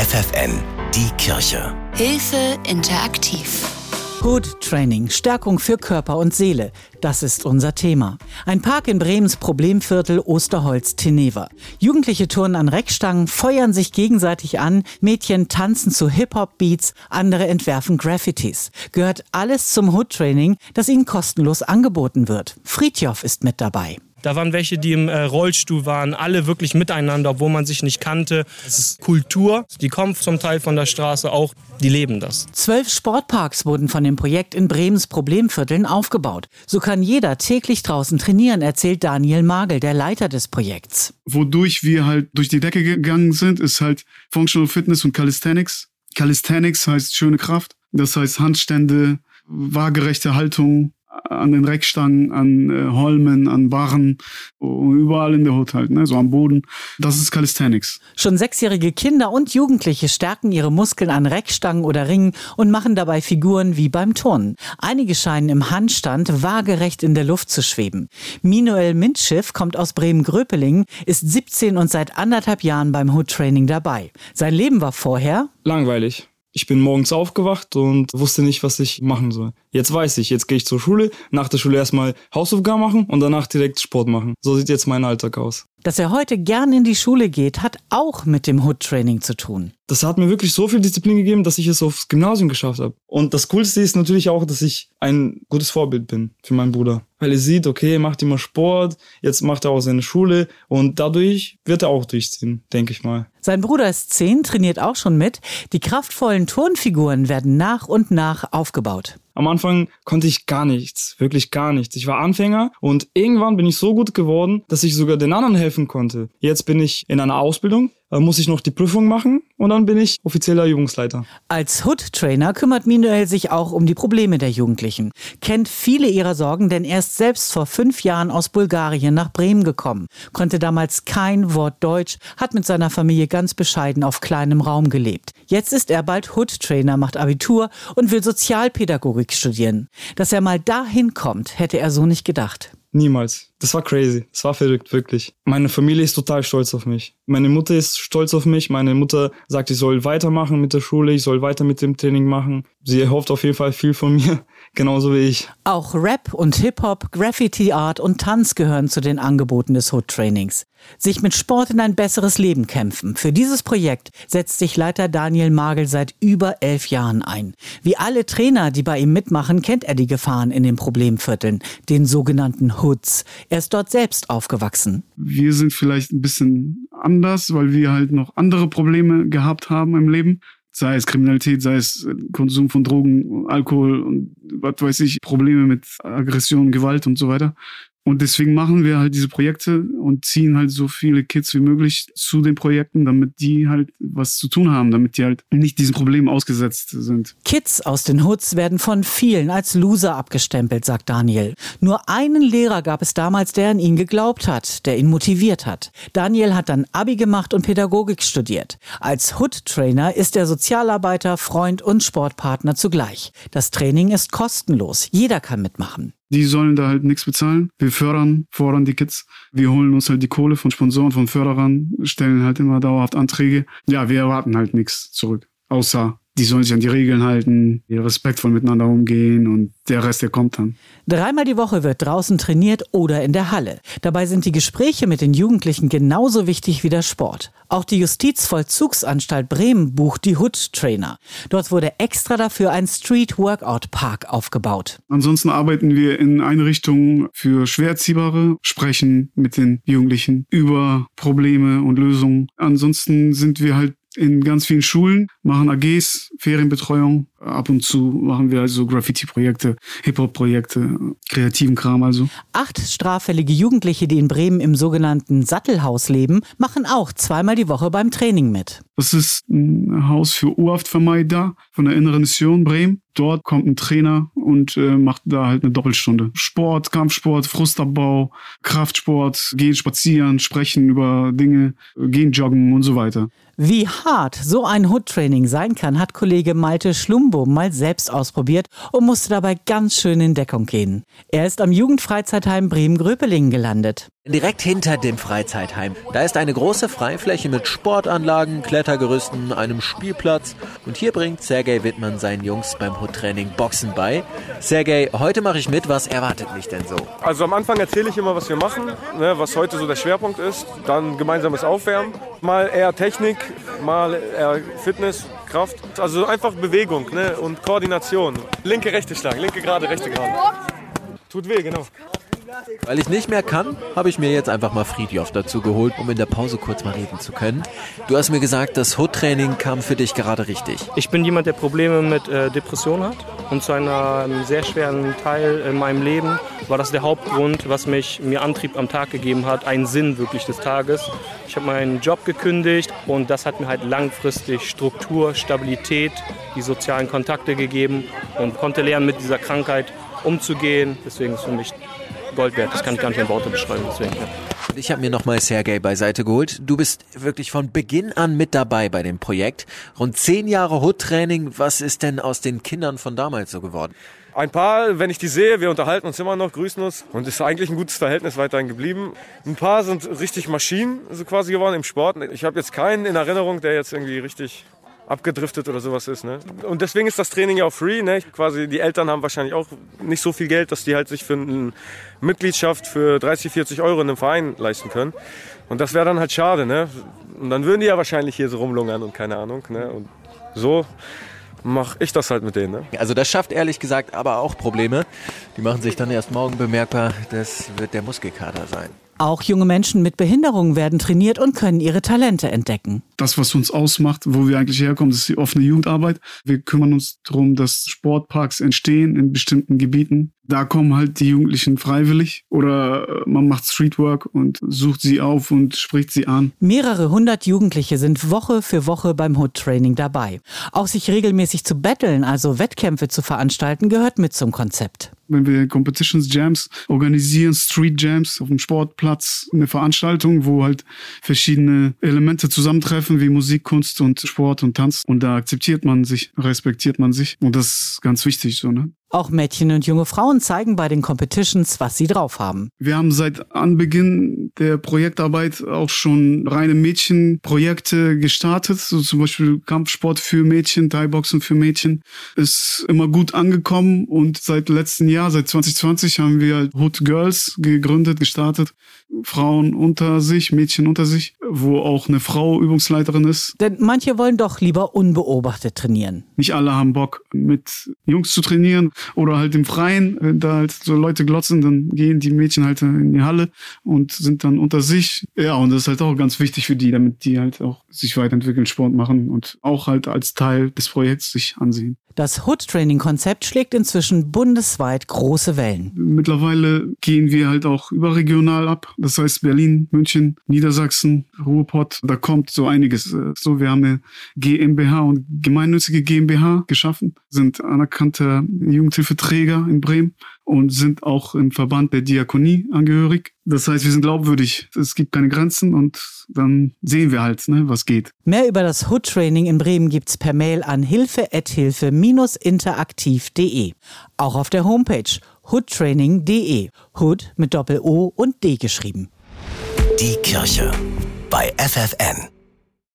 FFN, die Kirche. Hilfe interaktiv. Hood Training, Stärkung für Körper und Seele. Das ist unser Thema. Ein Park in Bremens Problemviertel Osterholz-Teneva. Jugendliche turnen an Reckstangen, feuern sich gegenseitig an, Mädchen tanzen zu Hip-Hop-Beats, andere entwerfen Graffitis. Gehört alles zum Hood Training, das ihnen kostenlos angeboten wird. Friedjof ist mit dabei. Da waren welche, die im äh, Rollstuhl waren, alle wirklich miteinander, obwohl man sich nicht kannte. Es ist Kultur. Die kommen zum Teil von der Straße auch, die leben das. Zwölf Sportparks wurden von dem Projekt in Bremens Problemvierteln aufgebaut. So kann jeder täglich draußen trainieren, erzählt Daniel Magel, der Leiter des Projekts. Wodurch wir halt durch die Decke gegangen sind, ist halt Functional Fitness und Calisthenics. Calisthenics heißt schöne Kraft. Das heißt Handstände, waagerechte Haltung, an den Reckstangen, an äh, Holmen, an Barren, überall in der Hut halt, ne? so am Boden. Das ist Calisthenics. Schon sechsjährige Kinder und Jugendliche stärken ihre Muskeln an Reckstangen oder Ringen und machen dabei Figuren wie beim Turnen. Einige scheinen im Handstand waagerecht in der Luft zu schweben. Minuel Mintschiff kommt aus Bremen-Gröpeling, ist 17 und seit anderthalb Jahren beim Hood-Training dabei. Sein Leben war vorher langweilig. Ich bin morgens aufgewacht und wusste nicht, was ich machen soll. Jetzt weiß ich, jetzt gehe ich zur Schule, nach der Schule erstmal Hausaufgaben machen und danach direkt Sport machen. So sieht jetzt mein Alltag aus. Dass er heute gern in die Schule geht, hat auch mit dem Hood-Training zu tun. Das hat mir wirklich so viel Disziplin gegeben, dass ich es aufs Gymnasium geschafft habe. Und das Coolste ist natürlich auch, dass ich ein gutes Vorbild bin für meinen Bruder. Weil er sieht, okay, er macht immer Sport, jetzt macht er auch seine Schule und dadurch wird er auch durchziehen, denke ich mal. Sein Bruder ist zehn, trainiert auch schon mit. Die kraftvollen Turnfiguren werden nach und nach aufgebaut. Am Anfang konnte ich gar nichts, wirklich gar nichts. Ich war Anfänger und irgendwann bin ich so gut geworden, dass ich sogar den anderen helfen konnte. Jetzt bin ich in einer Ausbildung muss ich noch die Prüfung machen und dann bin ich offizieller Übungsleiter. Als Hood-Trainer kümmert Minuel sich auch um die Probleme der Jugendlichen. Kennt viele ihrer Sorgen, denn er ist selbst vor fünf Jahren aus Bulgarien nach Bremen gekommen, konnte damals kein Wort Deutsch, hat mit seiner Familie ganz bescheiden auf kleinem Raum gelebt. Jetzt ist er bald Hood-Trainer, macht Abitur und will Sozialpädagogik studieren. Dass er mal dahin kommt, hätte er so nicht gedacht. Niemals. Das war crazy. Das war verrückt, wirklich. Meine Familie ist total stolz auf mich. Meine Mutter ist stolz auf mich. Meine Mutter sagt, ich soll weitermachen mit der Schule, ich soll weiter mit dem Training machen. Sie erhofft auf jeden Fall viel von mir, genauso wie ich. Auch Rap und Hip-Hop, Graffiti Art und Tanz gehören zu den Angeboten des Hood Trainings. Sich mit Sport in ein besseres Leben kämpfen. Für dieses Projekt setzt sich Leiter Daniel Magel seit über elf Jahren ein. Wie alle Trainer, die bei ihm mitmachen, kennt er die Gefahren in den Problemvierteln, den sogenannten Hoods. Er ist dort selbst aufgewachsen. Wir sind vielleicht ein bisschen anders, weil wir halt noch andere Probleme gehabt haben im Leben sei es Kriminalität, sei es Konsum von Drogen, Alkohol und was weiß ich, Probleme mit Aggression, Gewalt und so weiter. Und deswegen machen wir halt diese Projekte und ziehen halt so viele Kids wie möglich zu den Projekten, damit die halt was zu tun haben, damit die halt nicht diesen Problemen ausgesetzt sind. Kids aus den Hoods werden von vielen als Loser abgestempelt, sagt Daniel. Nur einen Lehrer gab es damals, der an ihn geglaubt hat, der ihn motiviert hat. Daniel hat dann Abi gemacht und Pädagogik studiert. Als Hood-Trainer ist er Sozialarbeiter, Freund und Sportpartner zugleich. Das Training ist kostenlos. Jeder kann mitmachen. Die sollen da halt nichts bezahlen. Wir fördern, fordern die Kids. Wir holen uns halt die Kohle von Sponsoren, von Förderern, stellen halt immer dauerhaft Anträge. Ja, wir erwarten halt nichts zurück. Außer die sollen sich an die Regeln halten, respektvoll miteinander umgehen und der Rest, der kommt dann. Dreimal die Woche wird draußen trainiert oder in der Halle. Dabei sind die Gespräche mit den Jugendlichen genauso wichtig wie der Sport. Auch die Justizvollzugsanstalt Bremen bucht die Hood Trainer. Dort wurde extra dafür ein Street Workout Park aufgebaut. Ansonsten arbeiten wir in Einrichtungen für Schwerziehbare, sprechen mit den Jugendlichen über Probleme und Lösungen. Ansonsten sind wir halt in ganz vielen Schulen, machen AGs, Ferienbetreuung. Ab und zu machen wir also Graffiti-Projekte, Hip-Hop-Projekte, kreativen Kram also. Acht straffällige Jugendliche, die in Bremen im sogenannten Sattelhaus leben, machen auch zweimal die Woche beim Training mit. Das ist ein Haus für Urhaftvermeider von der Inneren Mission Bremen. Dort kommt ein Trainer und äh, macht da halt eine Doppelstunde. Sport, Kampfsport, Frustabbau, Kraftsport, gehen spazieren, sprechen über Dinge, gehen joggen und so weiter. Wie hart so ein Hood-Training sein kann, hat Kollege Malte Schlumbo mal selbst ausprobiert und musste dabei ganz schön in Deckung gehen. Er ist am Jugendfreizeitheim Bremen-Gröpelingen gelandet. Direkt hinter dem Freizeitheim. Da ist eine große Freifläche mit Sportanlagen, Klettergerüsten, einem Spielplatz. Und hier bringt Sergej Wittmann seinen Jungs beim Hood-Training Boxen bei. Sergej, heute mache ich mit. Was erwartet mich denn so? Also am Anfang erzähle ich immer, was wir machen, ne, was heute so der Schwerpunkt ist. Dann gemeinsames Aufwärmen. Mal eher Technik, mal eher Fitness, Kraft. Also einfach Bewegung ne, und Koordination. Linke, rechte Schlag, linke gerade, rechte gerade. Tut weh, genau. Weil ich nicht mehr kann, habe ich mir jetzt einfach mal Friedjof dazu geholt, um in der Pause kurz mal reden zu können. Du hast mir gesagt, das Hood-Training kam für dich gerade richtig. Ich bin jemand, der Probleme mit äh, Depression hat. Und zu einem sehr schweren Teil in meinem Leben war das der Hauptgrund, was mich mir Antrieb am Tag gegeben hat, einen Sinn wirklich des Tages. Ich habe meinen Job gekündigt und das hat mir halt langfristig Struktur, Stabilität, die sozialen Kontakte gegeben und konnte lernen, mit dieser Krankheit umzugehen. Deswegen ist für mich Gold wert. Das kann ich gar nicht in Worte beschreiben. Deswegen, ja. Ich habe mir nochmal Sergej beiseite geholt. Du bist wirklich von Beginn an mit dabei bei dem Projekt. Rund zehn Jahre Hood-Training. Was ist denn aus den Kindern von damals so geworden? Ein paar, wenn ich die sehe, wir unterhalten uns immer noch, grüßen uns und ist eigentlich ein gutes Verhältnis weiterhin geblieben. Ein paar sind richtig Maschinen so quasi geworden im Sport. Ich habe jetzt keinen in Erinnerung, der jetzt irgendwie richtig abgedriftet oder sowas ist. Ne? Und deswegen ist das Training ja auch free. Ne? Quasi die Eltern haben wahrscheinlich auch nicht so viel Geld, dass die halt sich für eine Mitgliedschaft für 30, 40 Euro in einem Verein leisten können. Und das wäre dann halt schade. Ne? Und dann würden die ja wahrscheinlich hier so rumlungern und keine Ahnung. Ne? Und so mache ich das halt mit denen. Ne? Also das schafft ehrlich gesagt aber auch Probleme. Die machen sich dann erst morgen bemerkbar. Das wird der Muskelkater sein. Auch junge Menschen mit Behinderungen werden trainiert und können ihre Talente entdecken. Das, was uns ausmacht, wo wir eigentlich herkommen, ist die offene Jugendarbeit. Wir kümmern uns darum, dass Sportparks entstehen in bestimmten Gebieten. Da kommen halt die Jugendlichen freiwillig oder äh, man macht Streetwork und sucht sie auf und spricht sie an. Mehrere hundert Jugendliche sind Woche für Woche beim Hood-Training dabei. Auch sich regelmäßig zu betteln, also Wettkämpfe zu veranstalten, gehört mit zum Konzept wenn wir Competitions Jams organisieren, Street Jams auf dem Sportplatz, eine Veranstaltung, wo halt verschiedene Elemente zusammentreffen, wie Musik, Kunst und Sport und Tanz. Und da akzeptiert man sich, respektiert man sich. Und das ist ganz wichtig so, ne? Auch Mädchen und junge Frauen zeigen bei den Competitions, was sie drauf haben. Wir haben seit Anbeginn der Projektarbeit auch schon reine Mädchenprojekte gestartet. So zum Beispiel Kampfsport für Mädchen, Thai-Boxen für Mädchen. Ist immer gut angekommen und seit letztem Jahr, seit 2020 haben wir Hood Girls gegründet, gestartet. Frauen unter sich, Mädchen unter sich, wo auch eine Frau Übungsleiterin ist. Denn manche wollen doch lieber unbeobachtet trainieren. Nicht alle haben Bock, mit Jungs zu trainieren oder halt im Freien. Wenn da halt so Leute glotzen, dann gehen die Mädchen halt in die Halle und sind dann unter sich. Ja, und das ist halt auch ganz wichtig für die, damit die halt auch sich weiterentwickeln, Sport machen und auch halt als Teil des Projekts sich ansehen. Das Hood-Training-Konzept schlägt inzwischen bundesweit große Wellen. Mittlerweile gehen wir halt auch überregional ab. Das heißt Berlin, München, Niedersachsen, Ruhrpott. Da kommt so einiges. So, wir haben eine GmbH und gemeinnützige GmbH geschaffen, sind anerkannte Jugendhilfeträger in Bremen und sind auch im Verband der Diakonie angehörig. Das heißt, wir sind glaubwürdig. Es gibt keine Grenzen und dann sehen wir halt, ne, was geht. Mehr über das Hood-Training in Bremen gibt's per Mail an hilfe-interaktiv.de. Auch auf der Homepage hoodtraining.de. Hood mit Doppel-O und D geschrieben. Die Kirche bei FFN.